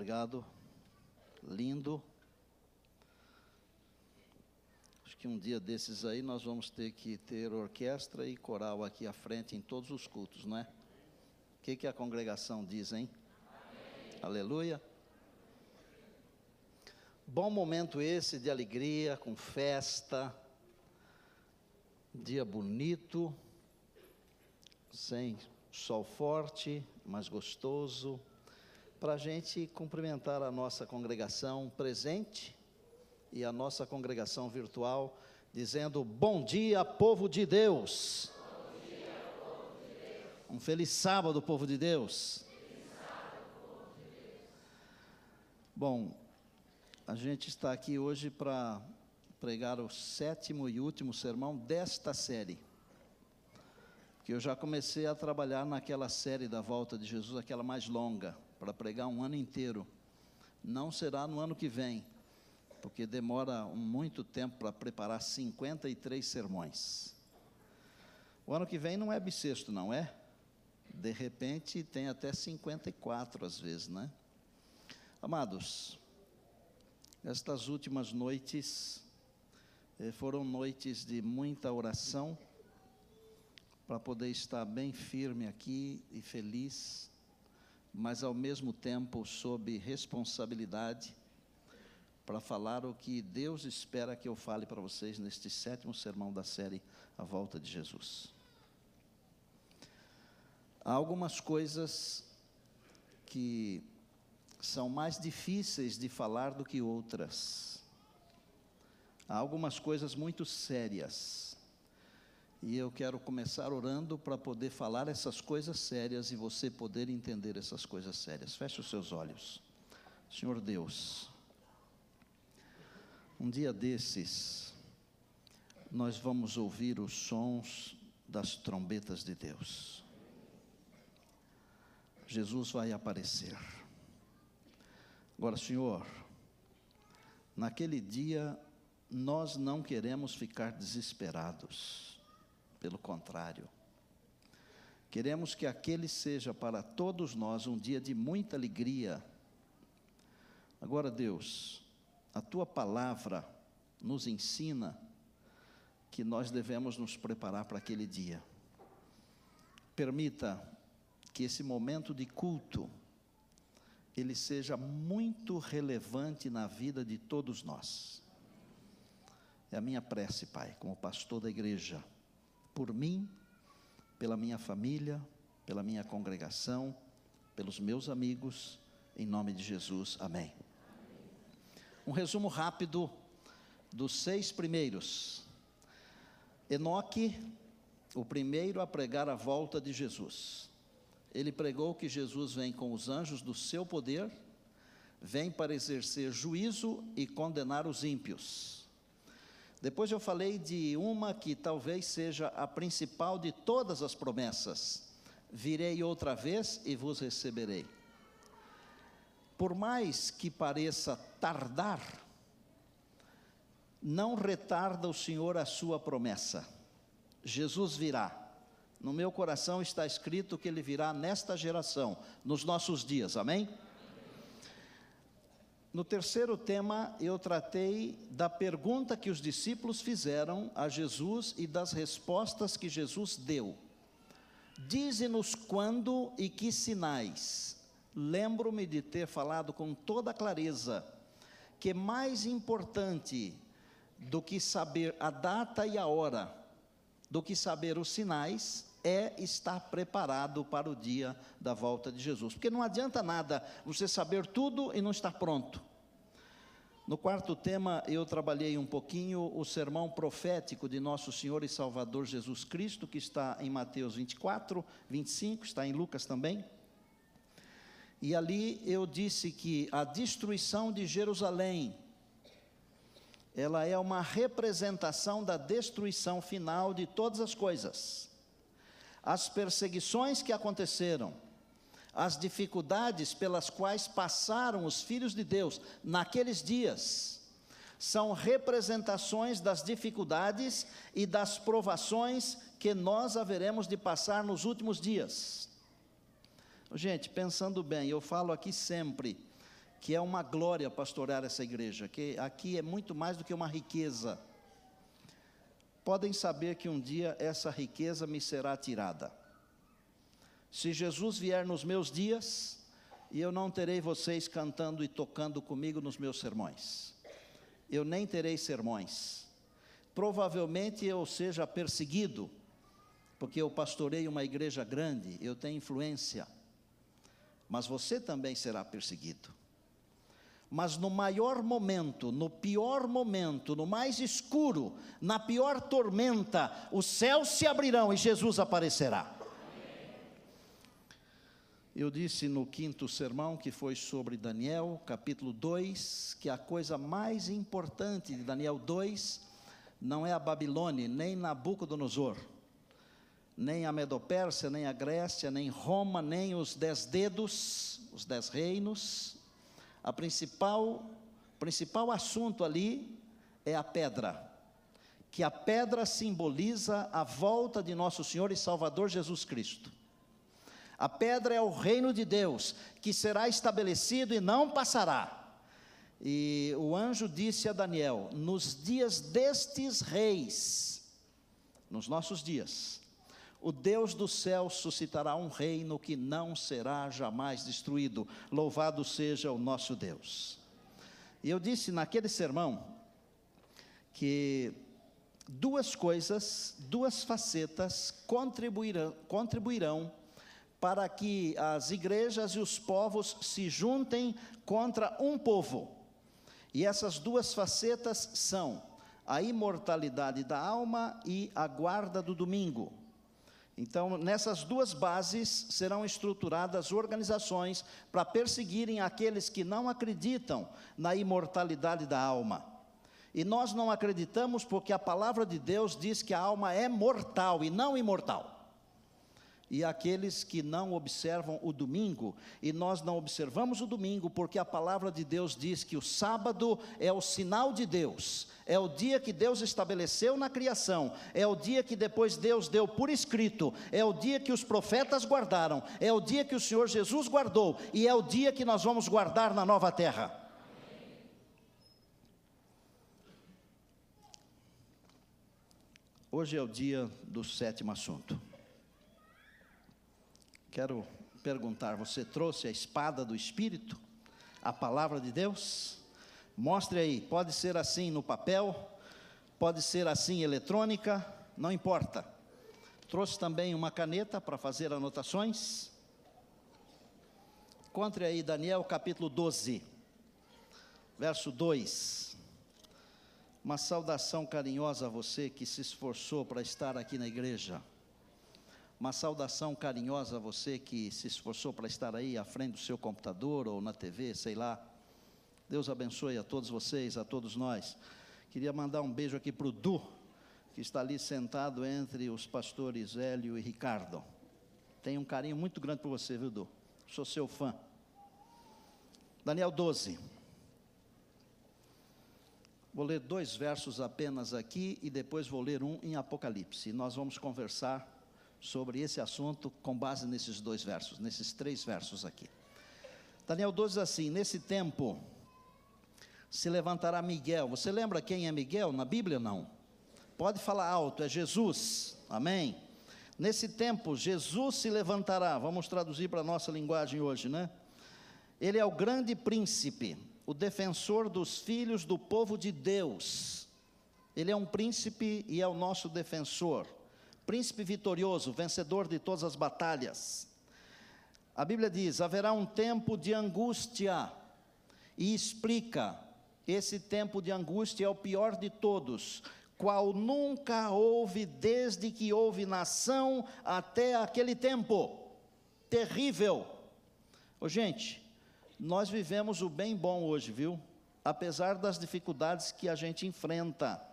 Obrigado. Lindo. Acho que um dia desses aí nós vamos ter que ter orquestra e coral aqui à frente em todos os cultos, não é? O que, que a congregação diz, hein? Amém. Aleluia. Bom momento esse de alegria, com festa, dia bonito, sem sol forte, mas gostoso, para a gente cumprimentar a nossa congregação presente e a nossa congregação virtual, dizendo: Bom dia, povo de Deus. Um feliz. Sábado, povo de Deus. Bom, a gente está aqui hoje para pregar o sétimo e último sermão desta série. Que eu já comecei a trabalhar naquela série da volta de Jesus, aquela mais longa, para pregar um ano inteiro. Não será no ano que vem, porque demora muito tempo para preparar 53 sermões. O ano que vem não é bissexto, não é? De repente tem até 54 às vezes, né? Amados, estas últimas noites eh, foram noites de muita oração para poder estar bem firme aqui e feliz, mas ao mesmo tempo sob responsabilidade para falar o que Deus espera que eu fale para vocês neste sétimo sermão da série A Volta de Jesus. Há algumas coisas que são mais difíceis de falar do que outras. Há algumas coisas muito sérias. E eu quero começar orando para poder falar essas coisas sérias e você poder entender essas coisas sérias. Feche os seus olhos. Senhor Deus, um dia desses, nós vamos ouvir os sons das trombetas de Deus. Jesus vai aparecer. Agora, Senhor, naquele dia, nós não queremos ficar desesperados, pelo contrário, queremos que aquele seja para todos nós um dia de muita alegria. Agora, Deus, a tua palavra nos ensina que nós devemos nos preparar para aquele dia. Permita que esse momento de culto ele seja muito relevante na vida de todos nós. É a minha prece, Pai, como pastor da igreja, por mim, pela minha família, pela minha congregação, pelos meus amigos, em nome de Jesus. Amém. Um resumo rápido dos seis primeiros. Enoque, o primeiro a pregar a volta de Jesus. Ele pregou que Jesus vem com os anjos do seu poder, vem para exercer juízo e condenar os ímpios. Depois eu falei de uma que talvez seja a principal de todas as promessas: virei outra vez e vos receberei por mais que pareça tardar, não retarda o Senhor a sua promessa. Jesus virá. No meu coração está escrito que ele virá nesta geração, nos nossos dias, amém? No terceiro tema, eu tratei da pergunta que os discípulos fizeram a Jesus e das respostas que Jesus deu. Dize-nos quando e que sinais lembro-me de ter falado com toda clareza que mais importante do que saber a data e a hora, do que saber os sinais, é estar preparado para o dia da volta de Jesus. Porque não adianta nada você saber tudo e não estar pronto. No quarto tema, eu trabalhei um pouquinho o sermão profético de nosso Senhor e Salvador Jesus Cristo, que está em Mateus 24, 25, está em Lucas também. E ali eu disse que a destruição de Jerusalém, ela é uma representação da destruição final de todas as coisas. As perseguições que aconteceram, as dificuldades pelas quais passaram os filhos de Deus naqueles dias, são representações das dificuldades e das provações que nós haveremos de passar nos últimos dias. Gente, pensando bem, eu falo aqui sempre, que é uma glória pastorear essa igreja, que aqui é muito mais do que uma riqueza. Podem saber que um dia essa riqueza me será tirada. Se Jesus vier nos meus dias, e eu não terei vocês cantando e tocando comigo nos meus sermões. Eu nem terei sermões. Provavelmente eu seja perseguido, porque eu pastorei uma igreja grande, eu tenho influência. Mas você também será perseguido. Mas no maior momento, no pior momento, no mais escuro, na pior tormenta, os céus se abrirão e Jesus aparecerá. Eu disse no quinto sermão, que foi sobre Daniel, capítulo 2, que a coisa mais importante de Daniel 2 não é a Babilônia, nem Nabucodonosor, nem a Medopérsia, nem a Grécia, nem Roma, nem os dez dedos, os dez reinos, a principal, principal assunto ali é a pedra, que a pedra simboliza a volta de nosso Senhor e Salvador Jesus Cristo. A pedra é o reino de Deus, que será estabelecido e não passará. E o anjo disse a Daniel: Nos dias destes reis, nos nossos dias, o Deus do céu suscitará um reino que não será jamais destruído. Louvado seja o nosso Deus. E eu disse naquele sermão que duas coisas, duas facetas contribuirão, contribuirão para que as igrejas e os povos se juntem contra um povo. E essas duas facetas são a imortalidade da alma e a guarda do domingo. Então, nessas duas bases serão estruturadas organizações para perseguirem aqueles que não acreditam na imortalidade da alma. E nós não acreditamos porque a palavra de Deus diz que a alma é mortal e não imortal e aqueles que não observam o domingo, e nós não observamos o domingo porque a palavra de Deus diz que o sábado é o sinal de Deus, é o dia que Deus estabeleceu na criação, é o dia que depois Deus deu por escrito, é o dia que os profetas guardaram, é o dia que o Senhor Jesus guardou, e é o dia que nós vamos guardar na nova terra. Hoje é o dia do sétimo assunto. Quero perguntar: você trouxe a espada do Espírito, a palavra de Deus? Mostre aí, pode ser assim no papel, pode ser assim eletrônica, não importa. Trouxe também uma caneta para fazer anotações. Encontre aí Daniel capítulo 12, verso 2. Uma saudação carinhosa a você que se esforçou para estar aqui na igreja. Uma saudação carinhosa a você que se esforçou para estar aí à frente do seu computador ou na TV, sei lá. Deus abençoe a todos vocês, a todos nós. Queria mandar um beijo aqui para o Du, que está ali sentado entre os pastores Hélio e Ricardo. Tenho um carinho muito grande por você, viu, Du? Sou seu fã. Daniel 12. Vou ler dois versos apenas aqui e depois vou ler um em Apocalipse. Nós vamos conversar sobre esse assunto com base nesses dois versos, nesses três versos aqui. Daniel 12 diz assim: Nesse tempo se levantará Miguel. Você lembra quem é Miguel na Bíblia? Não. Pode falar alto, é Jesus. Amém. Nesse tempo, Jesus se levantará. Vamos traduzir para a nossa linguagem hoje, né? Ele é o grande príncipe, o defensor dos filhos do povo de Deus. Ele é um príncipe e é o nosso defensor príncipe vitorioso, vencedor de todas as batalhas. A Bíblia diz: haverá um tempo de angústia, e explica: esse tempo de angústia é o pior de todos, qual nunca houve desde que houve nação até aquele tempo. Terrível. Ô, gente, nós vivemos o bem bom hoje, viu? Apesar das dificuldades que a gente enfrenta.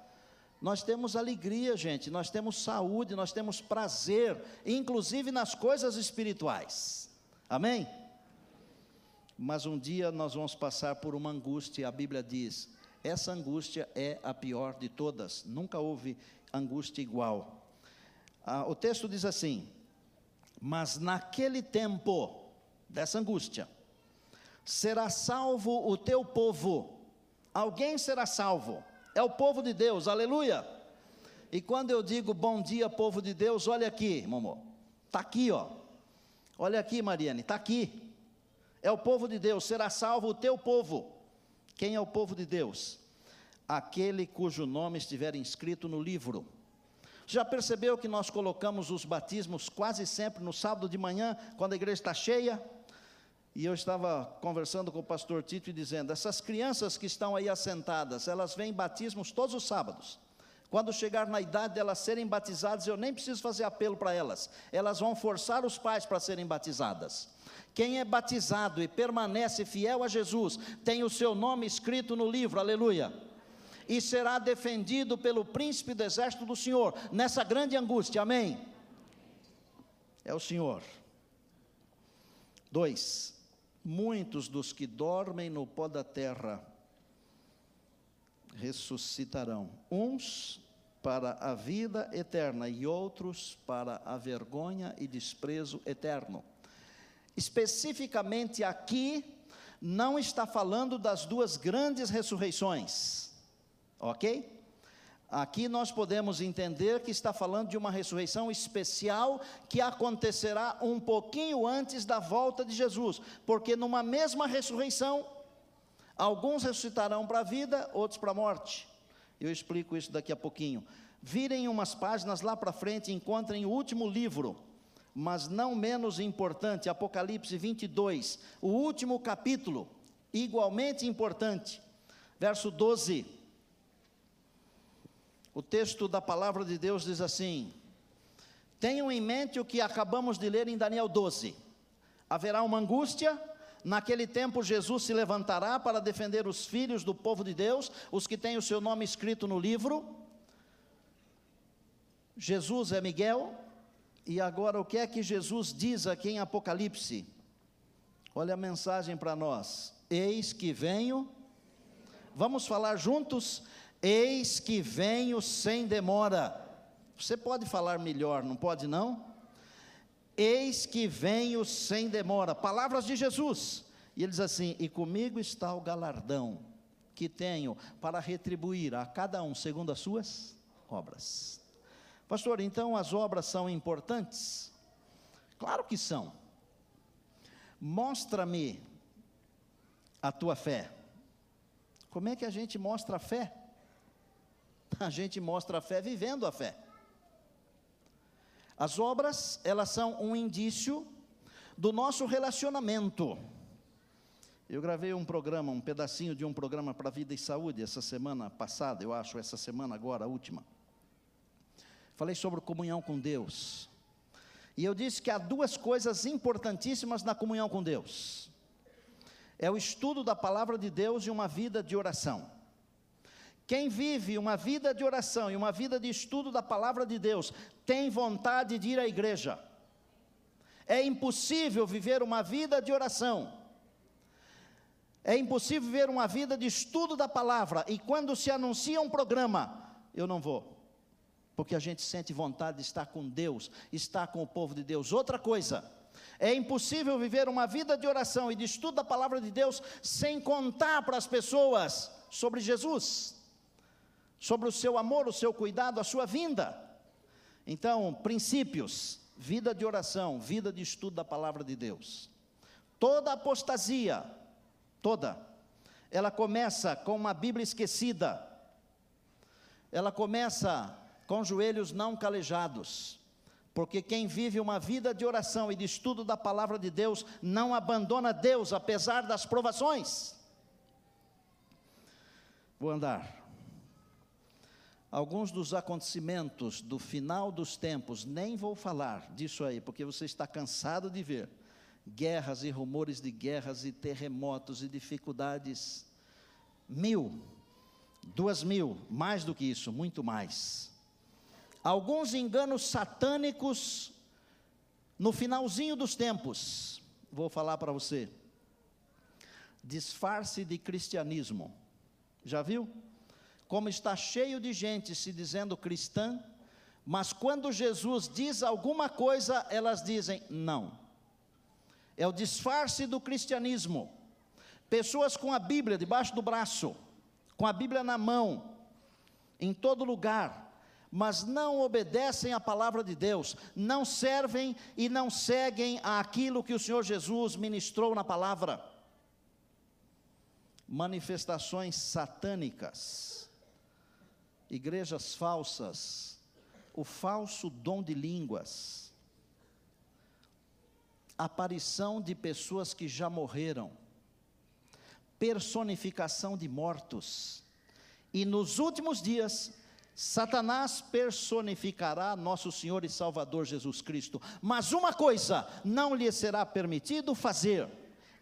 Nós temos alegria, gente, nós temos saúde, nós temos prazer, inclusive nas coisas espirituais. Amém? Mas um dia nós vamos passar por uma angústia, a Bíblia diz: essa angústia é a pior de todas, nunca houve angústia igual. Ah, o texto diz assim: Mas naquele tempo dessa angústia, será salvo o teu povo. Alguém será salvo. É o povo de Deus, aleluia. E quando eu digo bom dia, povo de Deus, olha aqui, Momô. Está aqui, ó. Olha aqui, Mariane, está aqui. É o povo de Deus, será salvo o teu povo. Quem é o povo de Deus? Aquele cujo nome estiver inscrito no livro. Já percebeu que nós colocamos os batismos quase sempre no sábado de manhã, quando a igreja está cheia? E eu estava conversando com o pastor Tito e dizendo: essas crianças que estão aí assentadas, elas vêm batismos todos os sábados. Quando chegar na idade de elas serem batizadas, eu nem preciso fazer apelo para elas, elas vão forçar os pais para serem batizadas. Quem é batizado e permanece fiel a Jesus, tem o seu nome escrito no livro, aleluia. E será defendido pelo príncipe do exército do Senhor, nessa grande angústia, amém? É o Senhor. Dois, muitos dos que dormem no pó da terra ressuscitarão, uns para a vida eterna e outros para a vergonha e desprezo eterno. Especificamente aqui, não está falando das duas grandes ressurreições, ok? Aqui nós podemos entender que está falando de uma ressurreição especial que acontecerá um pouquinho antes da volta de Jesus, porque numa mesma ressurreição Alguns ressuscitarão para a vida, outros para a morte. Eu explico isso daqui a pouquinho. Virem umas páginas lá para frente e encontrem o último livro, mas não menos importante, Apocalipse 22, o último capítulo, igualmente importante, verso 12. O texto da palavra de Deus diz assim: Tenham em mente o que acabamos de ler em Daniel 12: haverá uma angústia, Naquele tempo, Jesus se levantará para defender os filhos do povo de Deus, os que têm o seu nome escrito no livro. Jesus é Miguel, e agora o que é que Jesus diz aqui em Apocalipse? Olha a mensagem para nós: Eis que venho, vamos falar juntos? Eis que venho sem demora. Você pode falar melhor, não pode não? Eis que venho sem demora. Palavras de Jesus. E ele diz assim: E comigo está o galardão que tenho para retribuir a cada um segundo as suas obras. Pastor, então as obras são importantes? Claro que são. Mostra-me a tua fé. Como é que a gente mostra a fé? A gente mostra a fé vivendo a fé. As obras, elas são um indício do nosso relacionamento. Eu gravei um programa, um pedacinho de um programa para vida e saúde essa semana passada, eu acho, essa semana agora, a última. Falei sobre comunhão com Deus. E eu disse que há duas coisas importantíssimas na comunhão com Deus: é o estudo da palavra de Deus e uma vida de oração. Quem vive uma vida de oração e uma vida de estudo da palavra de Deus, tem vontade de ir à igreja. É impossível viver uma vida de oração. É impossível viver uma vida de estudo da palavra e quando se anuncia um programa, eu não vou. Porque a gente sente vontade de estar com Deus, estar com o povo de Deus. Outra coisa, é impossível viver uma vida de oração e de estudo da palavra de Deus sem contar para as pessoas sobre Jesus sobre o seu amor, o seu cuidado, a sua vinda. Então, princípios, vida de oração, vida de estudo da palavra de Deus. Toda apostasia, toda, ela começa com uma Bíblia esquecida, ela começa com joelhos não calejados, porque quem vive uma vida de oração e de estudo da palavra de Deus não abandona Deus apesar das provações. Vou andar. Alguns dos acontecimentos do final dos tempos, nem vou falar disso aí, porque você está cansado de ver guerras e rumores de guerras e terremotos e dificuldades. Mil, duas mil, mais do que isso, muito mais. Alguns enganos satânicos no finalzinho dos tempos, vou falar para você. Disfarce de cristianismo, já viu? Como está cheio de gente se dizendo cristã, mas quando Jesus diz alguma coisa, elas dizem não. É o disfarce do cristianismo. Pessoas com a Bíblia debaixo do braço, com a Bíblia na mão, em todo lugar, mas não obedecem à palavra de Deus, não servem e não seguem aquilo que o Senhor Jesus ministrou na palavra. Manifestações satânicas, igrejas falsas, o falso dom de línguas, aparição de pessoas que já morreram, personificação de mortos, e nos últimos dias, Satanás personificará nosso Senhor e Salvador Jesus Cristo, mas uma coisa não lhe será permitido fazer: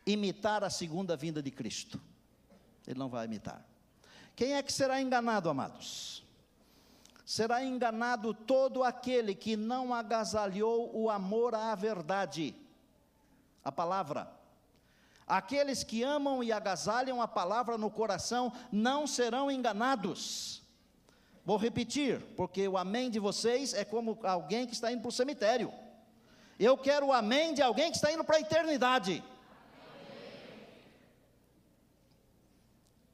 imitar a segunda vinda de Cristo. Ele não vai imitar. Quem é que será enganado, amados? Será enganado todo aquele que não agasalhou o amor à verdade, a palavra. Aqueles que amam e agasalham a palavra no coração não serão enganados. Vou repetir, porque o amém de vocês é como alguém que está indo para o cemitério. Eu quero o amém de alguém que está indo para a eternidade.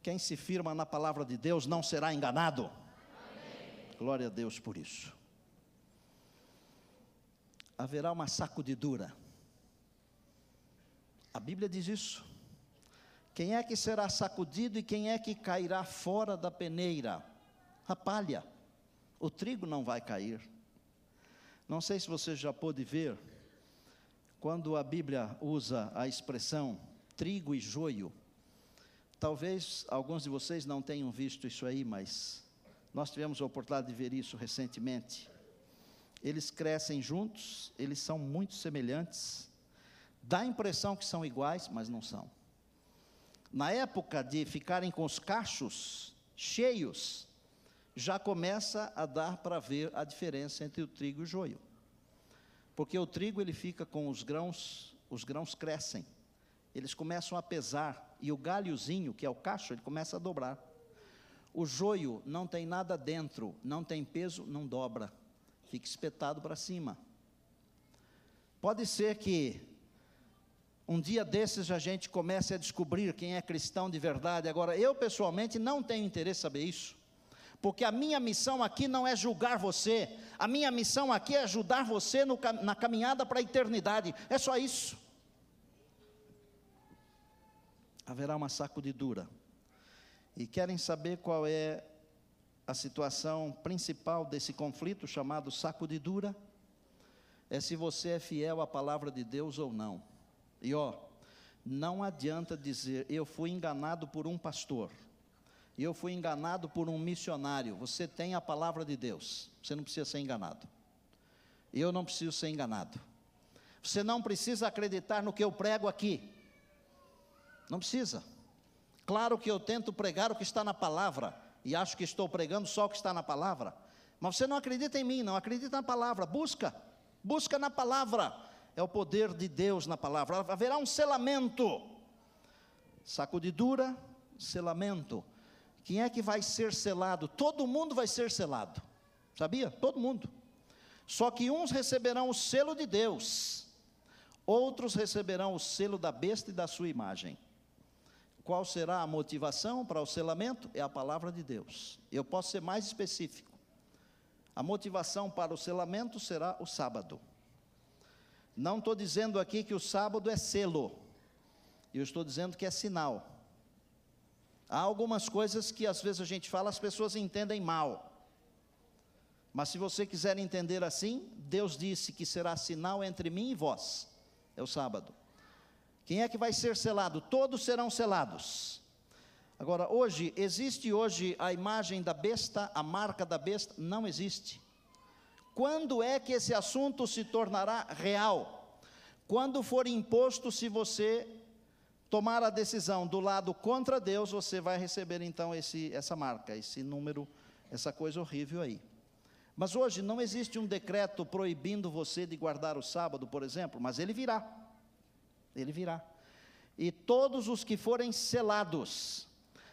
Quem se firma na palavra de Deus não será enganado. Amém. Glória a Deus por isso. Haverá uma sacudidura. A Bíblia diz isso. Quem é que será sacudido e quem é que cairá fora da peneira? a palha. O trigo não vai cair. Não sei se você já pôde ver, quando a Bíblia usa a expressão trigo e joio, talvez alguns de vocês não tenham visto isso aí, mas nós tivemos a oportunidade de ver isso recentemente. Eles crescem juntos, eles são muito semelhantes, dá a impressão que são iguais, mas não são. Na época de ficarem com os cachos cheios, já começa a dar para ver a diferença entre o trigo e o joio. Porque o trigo ele fica com os grãos, os grãos crescem, eles começam a pesar, e o galhozinho, que é o cacho, ele começa a dobrar. O joio não tem nada dentro, não tem peso, não dobra, fica espetado para cima. Pode ser que um dia desses a gente comece a descobrir quem é cristão de verdade. Agora, eu pessoalmente não tenho interesse em saber isso porque a minha missão aqui não é julgar você, a minha missão aqui é ajudar você no, na caminhada para a eternidade, é só isso. Haverá uma sacudidura, e querem saber qual é a situação principal desse conflito chamado sacudidura? É se você é fiel à palavra de Deus ou não. E ó, não adianta dizer, eu fui enganado por um pastor eu fui enganado por um missionário. Você tem a palavra de Deus, você não precisa ser enganado. Eu não preciso ser enganado. Você não precisa acreditar no que eu prego aqui. Não precisa. Claro que eu tento pregar o que está na palavra, e acho que estou pregando só o que está na palavra. Mas você não acredita em mim, não acredita na palavra. Busca, busca na palavra. É o poder de Deus na palavra. Haverá um selamento, sacudidura, selamento. Quem é que vai ser selado? Todo mundo vai ser selado. Sabia? Todo mundo. Só que uns receberão o selo de Deus, outros receberão o selo da besta e da sua imagem. Qual será a motivação para o selamento? É a palavra de Deus. Eu posso ser mais específico. A motivação para o selamento será o sábado. Não estou dizendo aqui que o sábado é selo, eu estou dizendo que é sinal. Há algumas coisas que às vezes a gente fala, as pessoas entendem mal. Mas se você quiser entender assim, Deus disse que será sinal entre mim e vós. É o sábado. Quem é que vai ser selado? Todos serão selados. Agora, hoje, existe hoje a imagem da besta, a marca da besta? Não existe. Quando é que esse assunto se tornará real? Quando for imposto se você tomar a decisão do lado contra Deus, você vai receber então esse, essa marca, esse número, essa coisa horrível aí. Mas hoje não existe um decreto proibindo você de guardar o sábado, por exemplo, mas ele virá. Ele virá. E todos os que forem selados,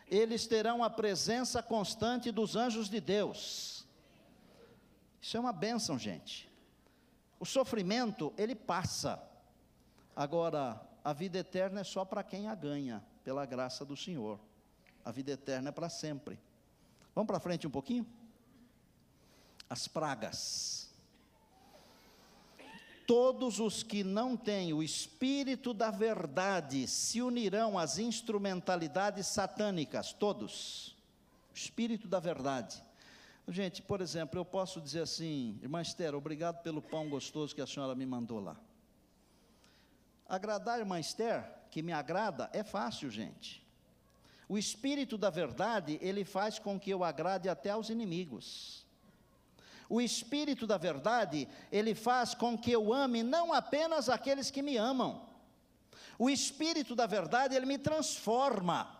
eles terão a presença constante dos anjos de Deus. Isso é uma bênção, gente. O sofrimento, ele passa. Agora, a vida eterna é só para quem a ganha, pela graça do Senhor. A vida eterna é para sempre. Vamos para frente um pouquinho? As pragas. Todos os que não têm o espírito da verdade se unirão às instrumentalidades satânicas, todos. O espírito da verdade. Gente, por exemplo, eu posso dizer assim, irmã Esther, obrigado pelo pão gostoso que a senhora me mandou lá. Agradar a irmã Esther, que me agrada, é fácil, gente. O espírito da verdade, ele faz com que eu agrade até aos inimigos. O espírito da verdade, ele faz com que eu ame não apenas aqueles que me amam. O espírito da verdade, ele me transforma.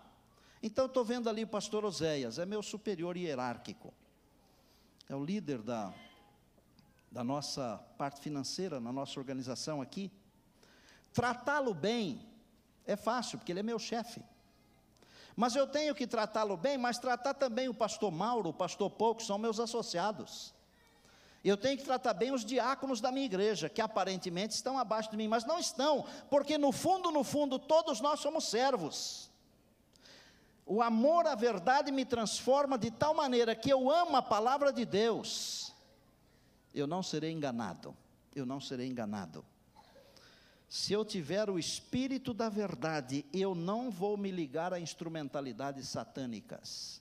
Então, estou vendo ali o pastor Oséias, é meu superior hierárquico. É o líder da, da nossa parte financeira, na nossa organização aqui. Tratá-lo bem é fácil, porque ele é meu chefe. Mas eu tenho que tratá-lo bem, mas tratar também o pastor Mauro, o pastor Pouco, são meus associados. Eu tenho que tratar bem os diáconos da minha igreja, que aparentemente estão abaixo de mim, mas não estão, porque no fundo, no fundo, todos nós somos servos. O amor à verdade me transforma de tal maneira que eu amo a palavra de Deus. Eu não serei enganado, eu não serei enganado. Se eu tiver o espírito da verdade, eu não vou me ligar a instrumentalidades satânicas.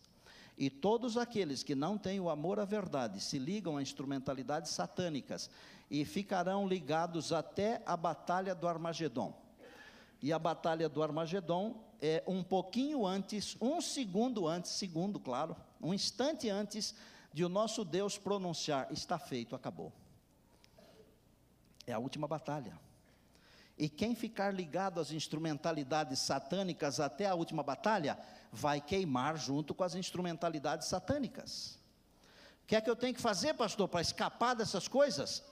E todos aqueles que não têm o amor à verdade se ligam a instrumentalidades satânicas e ficarão ligados até a batalha do Armagedon. E a batalha do Armagedon é um pouquinho antes, um segundo antes, segundo, claro, um instante antes de o nosso Deus pronunciar: está feito, acabou. É a última batalha. E quem ficar ligado às instrumentalidades satânicas até a última batalha, vai queimar junto com as instrumentalidades satânicas. O que é que eu tenho que fazer, pastor, para escapar dessas coisas?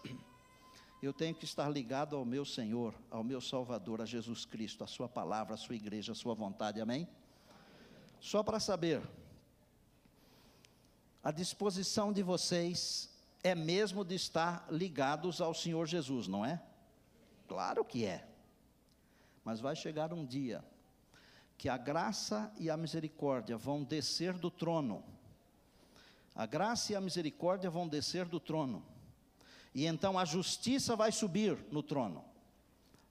Eu tenho que estar ligado ao meu Senhor, ao meu Salvador, a Jesus Cristo, a Sua palavra, a Sua igreja, a Sua vontade, amém? Só para saber, a disposição de vocês é mesmo de estar ligados ao Senhor Jesus, não é? Claro que é. Mas vai chegar um dia que a graça e a misericórdia vão descer do trono. A graça e a misericórdia vão descer do trono. E então a justiça vai subir no trono.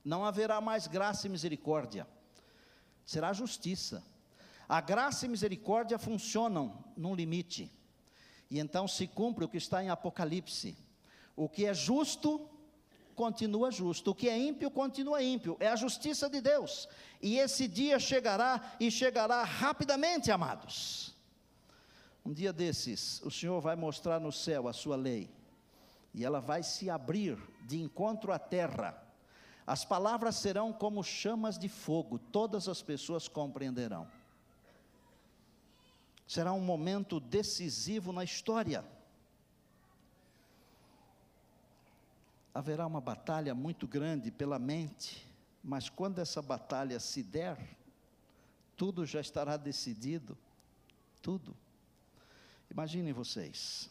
Não haverá mais graça e misericórdia. Será justiça. A graça e misericórdia funcionam num limite. E então se cumpre o que está em Apocalipse. O que é justo continua justo, o que é ímpio continua ímpio, é a justiça de Deus, e esse dia chegará e chegará rapidamente, amados. Um dia desses, o Senhor vai mostrar no céu a sua lei, e ela vai se abrir de encontro à terra. As palavras serão como chamas de fogo, todas as pessoas compreenderão. Será um momento decisivo na história. Haverá uma batalha muito grande pela mente, mas quando essa batalha se der, tudo já estará decidido, tudo. Imaginem vocês,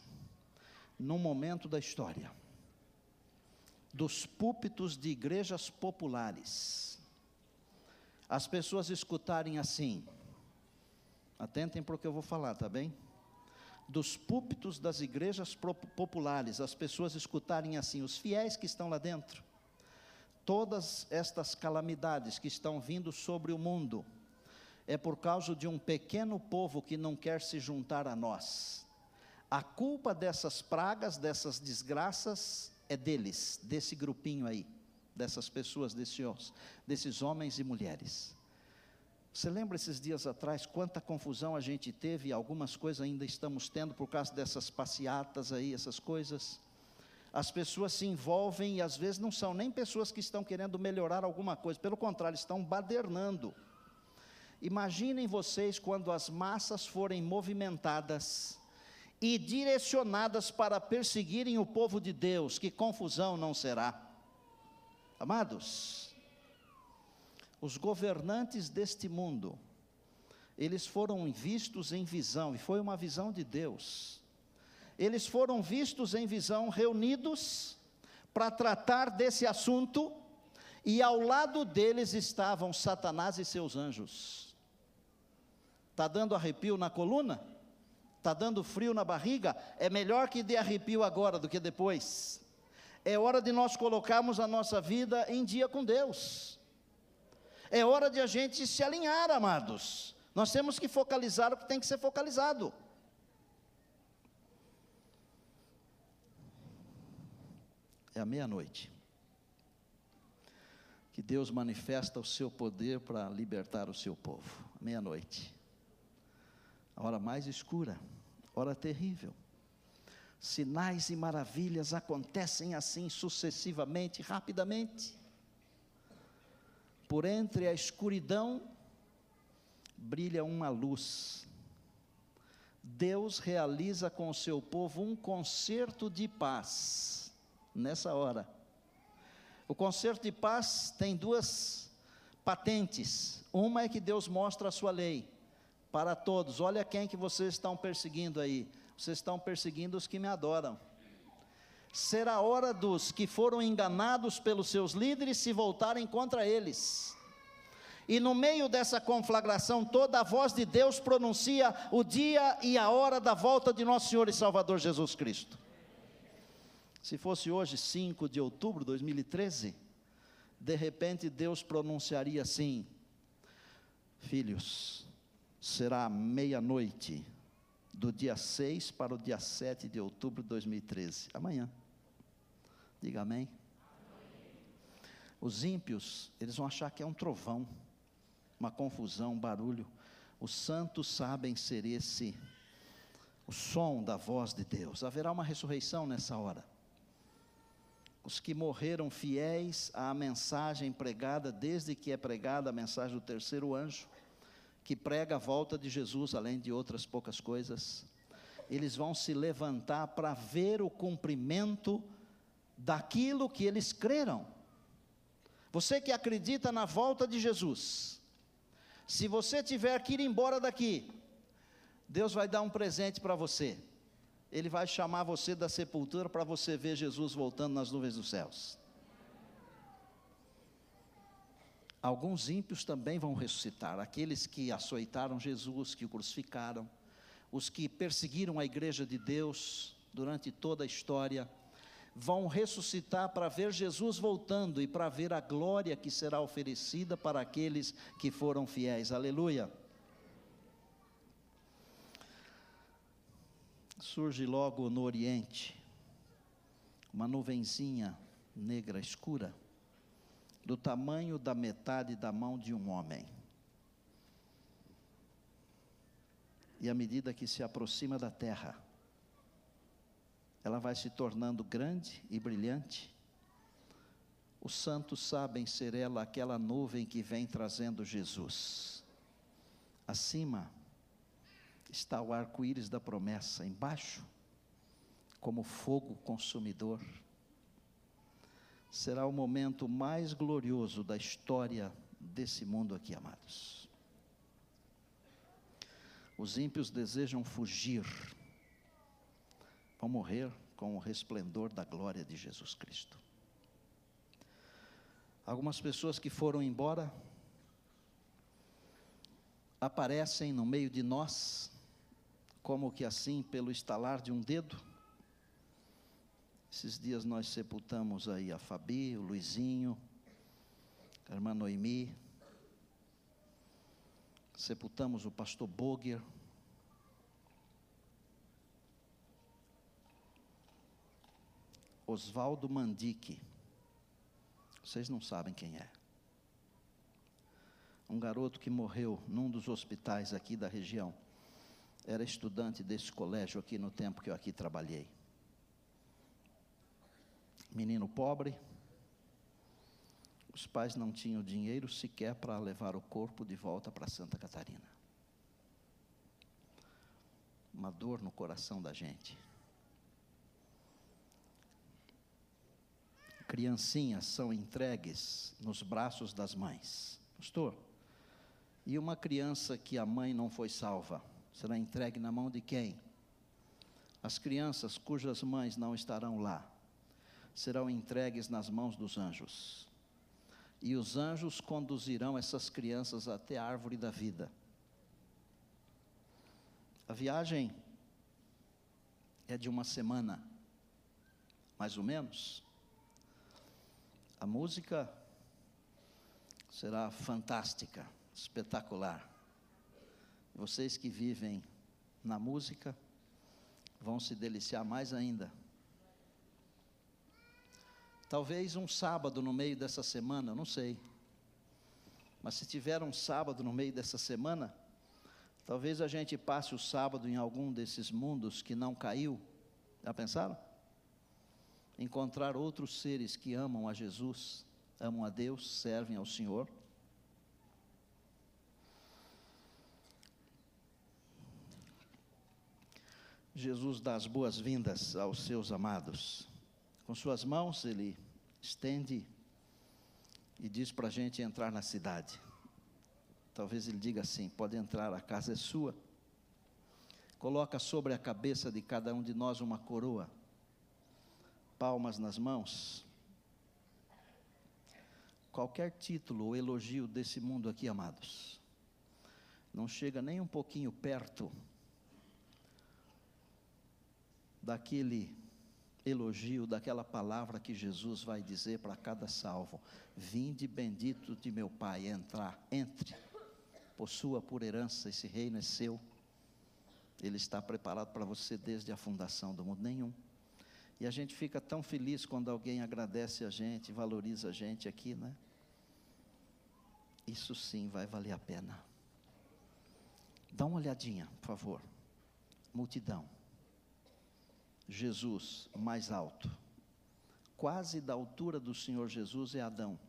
num momento da história, dos púlpitos de igrejas populares, as pessoas escutarem assim, atentem para o que eu vou falar, tá bem? Dos púlpitos das igrejas populares, as pessoas escutarem assim, os fiéis que estão lá dentro, todas estas calamidades que estão vindo sobre o mundo, é por causa de um pequeno povo que não quer se juntar a nós. A culpa dessas pragas, dessas desgraças, é deles, desse grupinho aí, dessas pessoas, desses, homens e mulheres. Você lembra esses dias atrás quanta confusão a gente teve e algumas coisas ainda estamos tendo por causa dessas passeatas aí, essas coisas? As pessoas se envolvem e às vezes não são nem pessoas que estão querendo melhorar alguma coisa, pelo contrário, estão badernando. Imaginem vocês quando as massas forem movimentadas e direcionadas para perseguirem o povo de Deus, que confusão não será. Amados, os governantes deste mundo, eles foram vistos em visão, e foi uma visão de Deus. Eles foram vistos em visão, reunidos para tratar desse assunto, e ao lado deles estavam Satanás e seus anjos. Está dando arrepio na coluna? Está dando frio na barriga? É melhor que dê arrepio agora do que depois. É hora de nós colocarmos a nossa vida em dia com Deus. É hora de a gente se alinhar, amados. Nós temos que focalizar o que tem que ser focalizado. É a meia-noite que Deus manifesta o seu poder para libertar o seu povo. Meia-noite. A hora mais escura, hora terrível. Sinais e maravilhas acontecem assim sucessivamente, rapidamente. Por entre a escuridão brilha uma luz. Deus realiza com o seu povo um concerto de paz nessa hora. O concerto de paz tem duas patentes. Uma é que Deus mostra a sua lei para todos. Olha quem que vocês estão perseguindo aí. Vocês estão perseguindo os que me adoram. Será hora dos que foram enganados pelos seus líderes se voltarem contra eles. E no meio dessa conflagração toda, a voz de Deus pronuncia o dia e a hora da volta de nosso Senhor e Salvador Jesus Cristo. Se fosse hoje, 5 de outubro de 2013, de repente Deus pronunciaria assim: Filhos, será meia-noite do dia 6 para o dia 7 de outubro de 2013, amanhã. Diga amém. Os ímpios, eles vão achar que é um trovão, uma confusão, um barulho. Os santos sabem ser esse, o som da voz de Deus. Haverá uma ressurreição nessa hora os que morreram fiéis à mensagem pregada, desde que é pregada a mensagem do terceiro anjo, que prega a volta de Jesus, além de outras poucas coisas, eles vão se levantar para ver o cumprimento daquilo que eles creram. Você que acredita na volta de Jesus, se você tiver que ir embora daqui, Deus vai dar um presente para você. Ele vai chamar você da sepultura para você ver Jesus voltando nas nuvens dos céus. Alguns ímpios também vão ressuscitar, aqueles que açoitaram Jesus, que o crucificaram, os que perseguiram a igreja de Deus durante toda a história, vão ressuscitar para ver Jesus voltando e para ver a glória que será oferecida para aqueles que foram fiéis. Aleluia. surge logo no Oriente uma nuvenzinha negra escura, do tamanho da metade da mão de um homem. E à medida que se aproxima da terra, ela vai se tornando grande e brilhante. Os santos sabem ser ela aquela nuvem que vem trazendo Jesus. Acima, está o arco-íris da promessa, embaixo, como fogo consumidor. Será o momento mais glorioso da história desse mundo aqui, amados. Os ímpios desejam fugir, vão morrer com o resplendor da glória de Jesus Cristo. Algumas pessoas que foram embora aparecem no meio de nós, como que assim, pelo estalar de um dedo. Esses dias nós sepultamos aí a Fabi, o Luizinho, a irmã Noemi. Sepultamos o pastor Boger. Oswaldo Mandique. Vocês não sabem quem é. Um garoto que morreu num dos hospitais aqui da região era estudante desse colégio aqui no tempo que eu aqui trabalhei. Menino pobre, os pais não tinham dinheiro sequer para levar o corpo de volta para Santa Catarina. Uma dor no coração da gente. Criancinhas são entregues nos braços das mães. Pastor, e uma criança que a mãe não foi salva? será entregue na mão de quem? As crianças cujas mães não estarão lá serão entregues nas mãos dos anjos. e os anjos conduzirão essas crianças até a árvore da vida. A viagem é de uma semana, mais ou menos. A música será fantástica, espetacular. Vocês que vivem na música vão se deliciar mais ainda. Talvez um sábado no meio dessa semana, não sei. Mas se tiver um sábado no meio dessa semana, talvez a gente passe o sábado em algum desses mundos que não caiu. Já pensaram? Encontrar outros seres que amam a Jesus, amam a Deus, servem ao Senhor. Jesus dá as boas-vindas aos seus amados. Com suas mãos, ele estende e diz para a gente entrar na cidade. Talvez ele diga assim: pode entrar, a casa é sua. Coloca sobre a cabeça de cada um de nós uma coroa, palmas nas mãos. Qualquer título ou elogio desse mundo aqui, amados, não chega nem um pouquinho perto daquele elogio daquela palavra que Jesus vai dizer para cada salvo: Vinde bendito de meu Pai, entrar, entre, possua por herança, esse reino é seu. Ele está preparado para você desde a fundação do mundo nenhum. E a gente fica tão feliz quando alguém agradece a gente, valoriza a gente aqui, né? Isso sim vai valer a pena. Dá uma olhadinha, por favor. Multidão. Jesus mais alto, quase da altura do Senhor Jesus é Adão.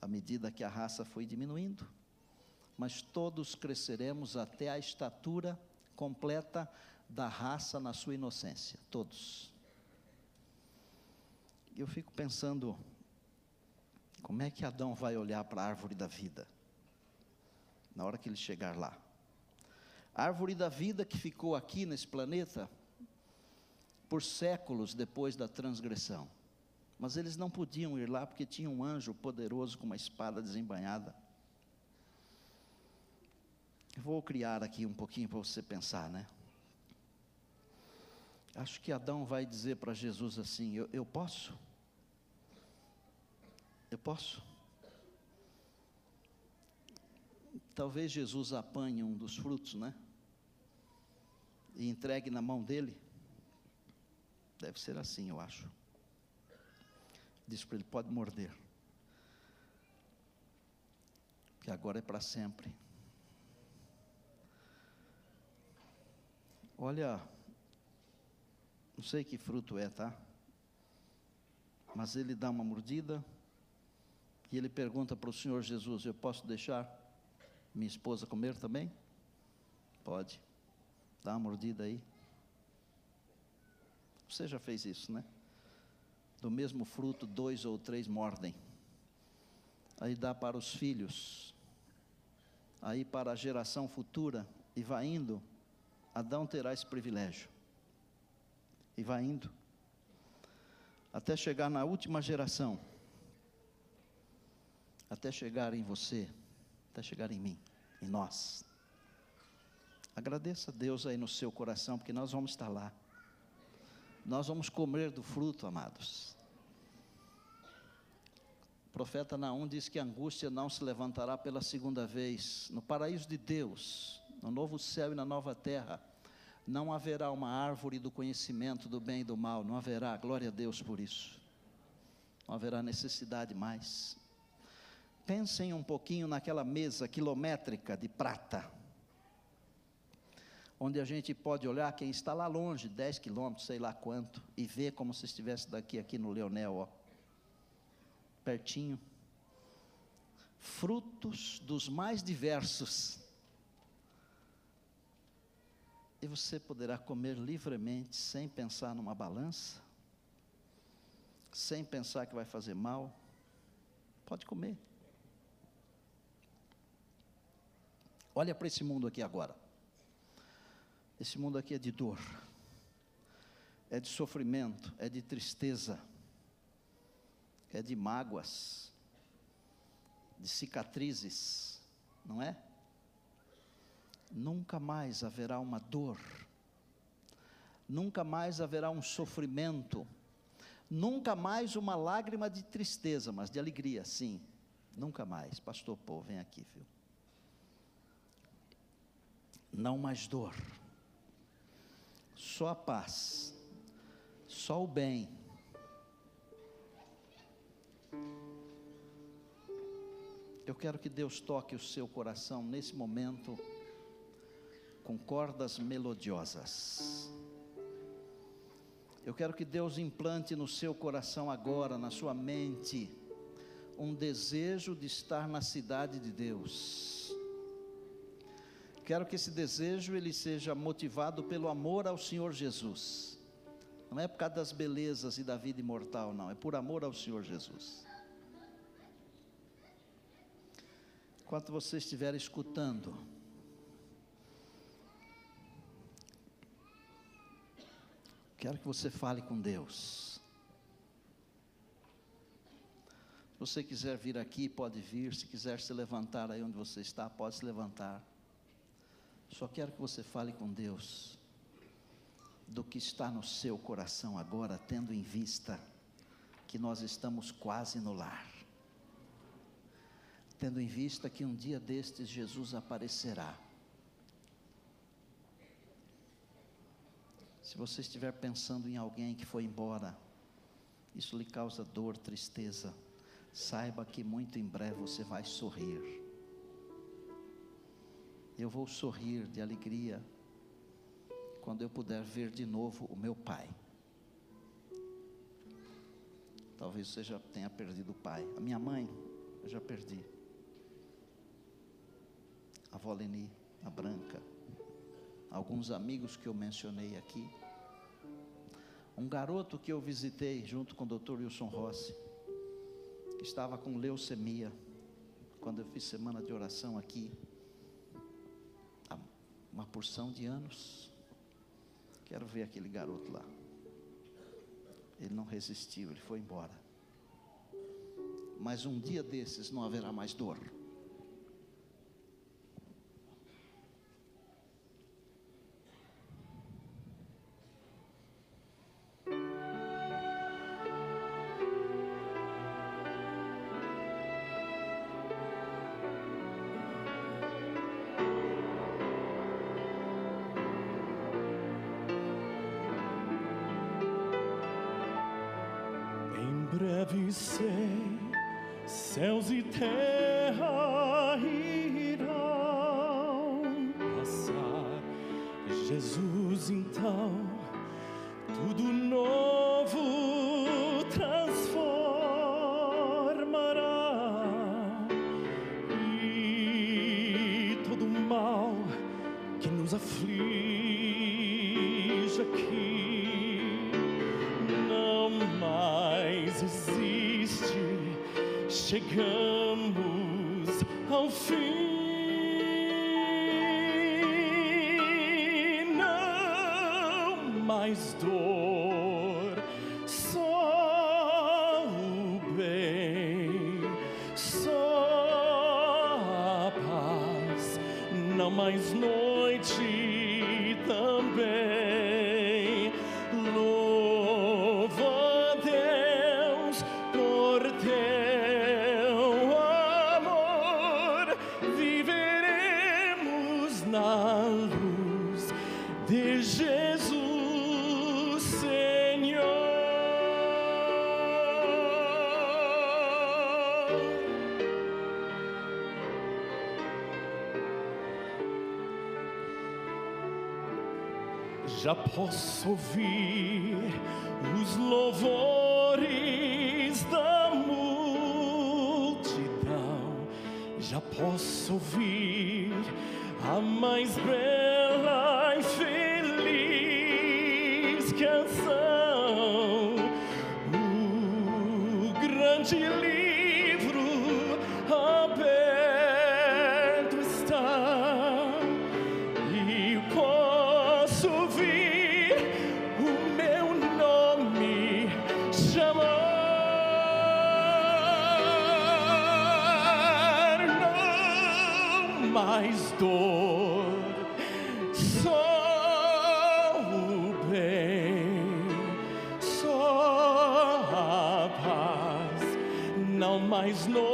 À medida que a raça foi diminuindo, mas todos cresceremos até a estatura completa da raça na sua inocência, todos. Eu fico pensando, como é que Adão vai olhar para a árvore da vida, na hora que ele chegar lá? A árvore da vida que ficou aqui nesse planeta, por séculos depois da transgressão. Mas eles não podiam ir lá porque tinha um anjo poderoso com uma espada desembanhada. Vou criar aqui um pouquinho para você pensar, né? Acho que Adão vai dizer para Jesus assim: eu, eu posso? Eu posso? Talvez Jesus apanhe um dos frutos, né? E entregue na mão dele. Deve ser assim, eu acho. Diz para ele: pode morder. Que agora é para sempre. Olha, não sei que fruto é, tá? Mas ele dá uma mordida e ele pergunta para o Senhor Jesus: Eu posso deixar minha esposa comer também? Pode. Dá uma mordida aí. Você já fez isso, né? Do mesmo fruto, dois ou três mordem. Aí dá para os filhos. Aí para a geração futura. E vai indo. Adão terá esse privilégio. E vai indo. Até chegar na última geração. Até chegar em você. Até chegar em mim. Em nós. Agradeça a Deus aí no seu coração, porque nós vamos estar lá. Nós vamos comer do fruto, amados. O profeta Naum diz que a angústia não se levantará pela segunda vez. No paraíso de Deus, no novo céu e na nova terra, não haverá uma árvore do conhecimento do bem e do mal, não haverá, glória a Deus por isso. Não haverá necessidade mais. Pensem um pouquinho naquela mesa quilométrica de prata onde a gente pode olhar quem está lá longe, 10 quilômetros, sei lá quanto, e ver como se estivesse daqui aqui no Leonel, ó, pertinho. Frutos dos mais diversos. E você poderá comer livremente, sem pensar numa balança, sem pensar que vai fazer mal. Pode comer. Olha para esse mundo aqui agora. Esse mundo aqui é de dor, é de sofrimento, é de tristeza, é de mágoas, de cicatrizes, não é? Nunca mais haverá uma dor, nunca mais haverá um sofrimento, nunca mais uma lágrima de tristeza, mas de alegria, sim, nunca mais. Pastor Pô, vem aqui, viu? Não mais dor, só a paz, só o bem. Eu quero que Deus toque o seu coração nesse momento com cordas melodiosas. Eu quero que Deus implante no seu coração agora, na sua mente, um desejo de estar na cidade de Deus. Quero que esse desejo ele seja motivado pelo amor ao Senhor Jesus. Não é por causa das belezas e da vida imortal, não, é por amor ao Senhor Jesus. enquanto você estiver escutando, quero que você fale com Deus. Se você quiser vir aqui, pode vir. Se quiser se levantar aí onde você está, pode se levantar. Só quero que você fale com Deus do que está no seu coração agora, tendo em vista que nós estamos quase no lar tendo em vista que um dia destes Jesus aparecerá. Se você estiver pensando em alguém que foi embora, isso lhe causa dor, tristeza, saiba que muito em breve você vai sorrir. Eu vou sorrir de alegria quando eu puder ver de novo o meu pai. Talvez você já tenha perdido o pai. A minha mãe, eu já perdi a avó Leni, a Branca, alguns amigos que eu mencionei aqui. Um garoto que eu visitei junto com o Dr. Wilson Rossi, estava com leucemia, quando eu fiz semana de oração aqui, uma porção de anos. Quero ver aquele garoto lá. Ele não resistiu, ele foi embora. Mas um dia desses não haverá mais dor. Existe. Chegamos ao fim. Não mais dor, só o bem, só a paz. Não mais noite Já posso ouvir os louvores da multidão. Já posso ouvir a mais bela e feliz canção. O grande ouvir o meu nome chamar. mais dor, só o bem, só a paz, não mais noite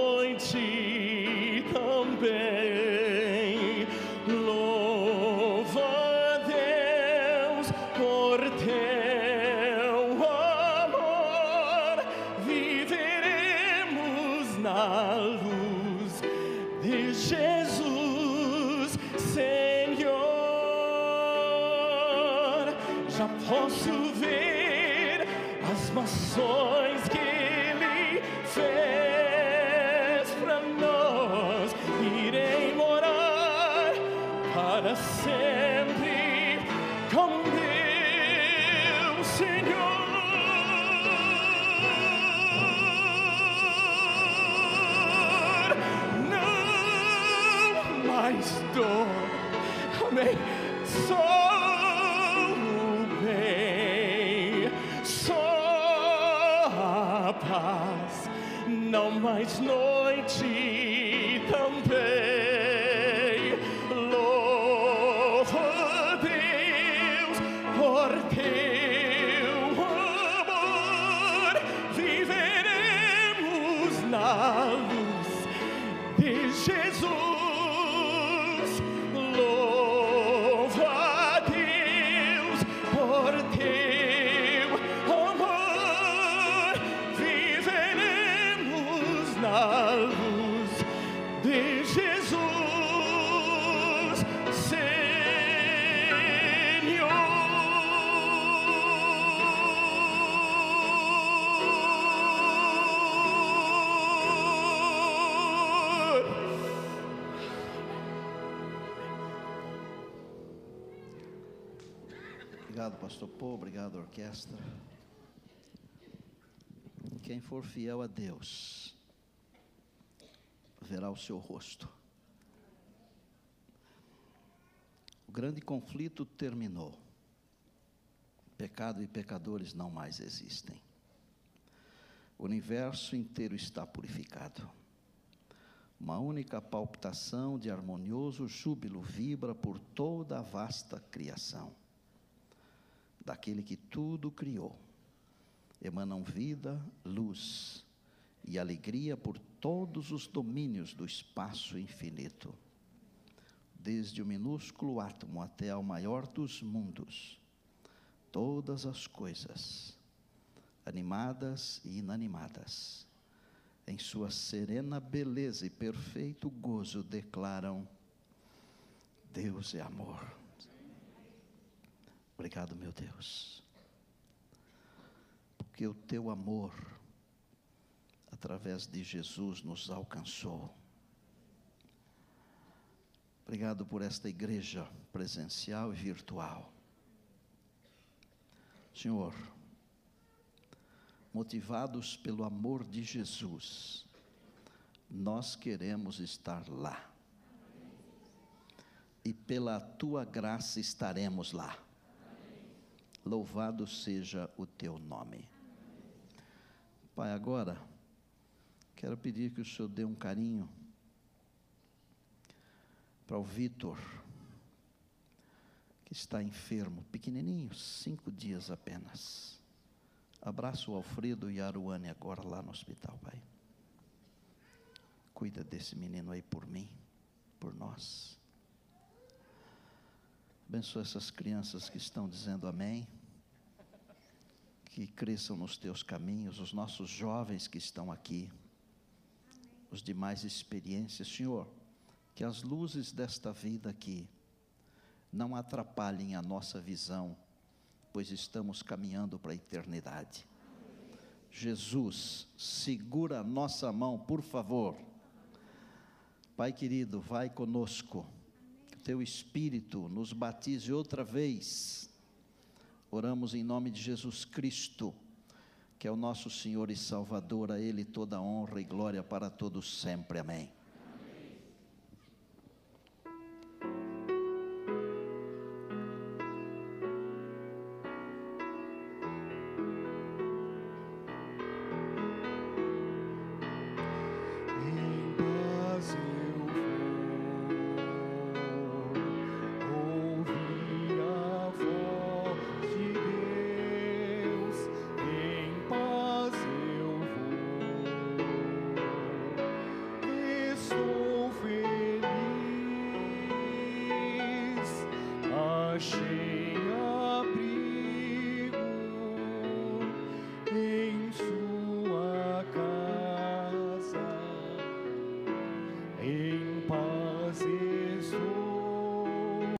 pastor Paul, obrigado, orquestra. Quem for fiel a Deus, verá o seu rosto. O grande conflito terminou. Pecado e pecadores não mais existem. O universo inteiro está purificado. Uma única palpitação de harmonioso júbilo vibra por toda a vasta criação daquele que tudo criou. Emanam vida, luz e alegria por todos os domínios do espaço infinito. Desde o minúsculo átomo até ao maior dos mundos, todas as coisas, animadas e inanimadas, em sua serena beleza e perfeito gozo, declaram: Deus é amor. Obrigado, meu Deus, porque o teu amor, através de Jesus, nos alcançou. Obrigado por esta igreja presencial e virtual. Senhor, motivados pelo amor de Jesus, nós queremos estar lá. E pela tua graça estaremos lá. Louvado seja o teu nome. Pai, agora, quero pedir que o Senhor dê um carinho para o Vitor, que está enfermo, pequenininho, cinco dias apenas. Abraço o Alfredo e a Aruane agora lá no hospital, Pai. Cuida desse menino aí por mim, por nós. Abençoa essas crianças que estão dizendo amém. Que cresçam nos teus caminhos, os nossos jovens que estão aqui, os de mais experiência, Senhor, que as luzes desta vida aqui não atrapalhem a nossa visão, pois estamos caminhando para a eternidade. Jesus, segura a nossa mão, por favor. Pai querido, vai conosco que teu Espírito nos batize outra vez. Oramos em nome de Jesus Cristo, que é o nosso Senhor e Salvador, a Ele toda honra e glória para todos sempre. Amém.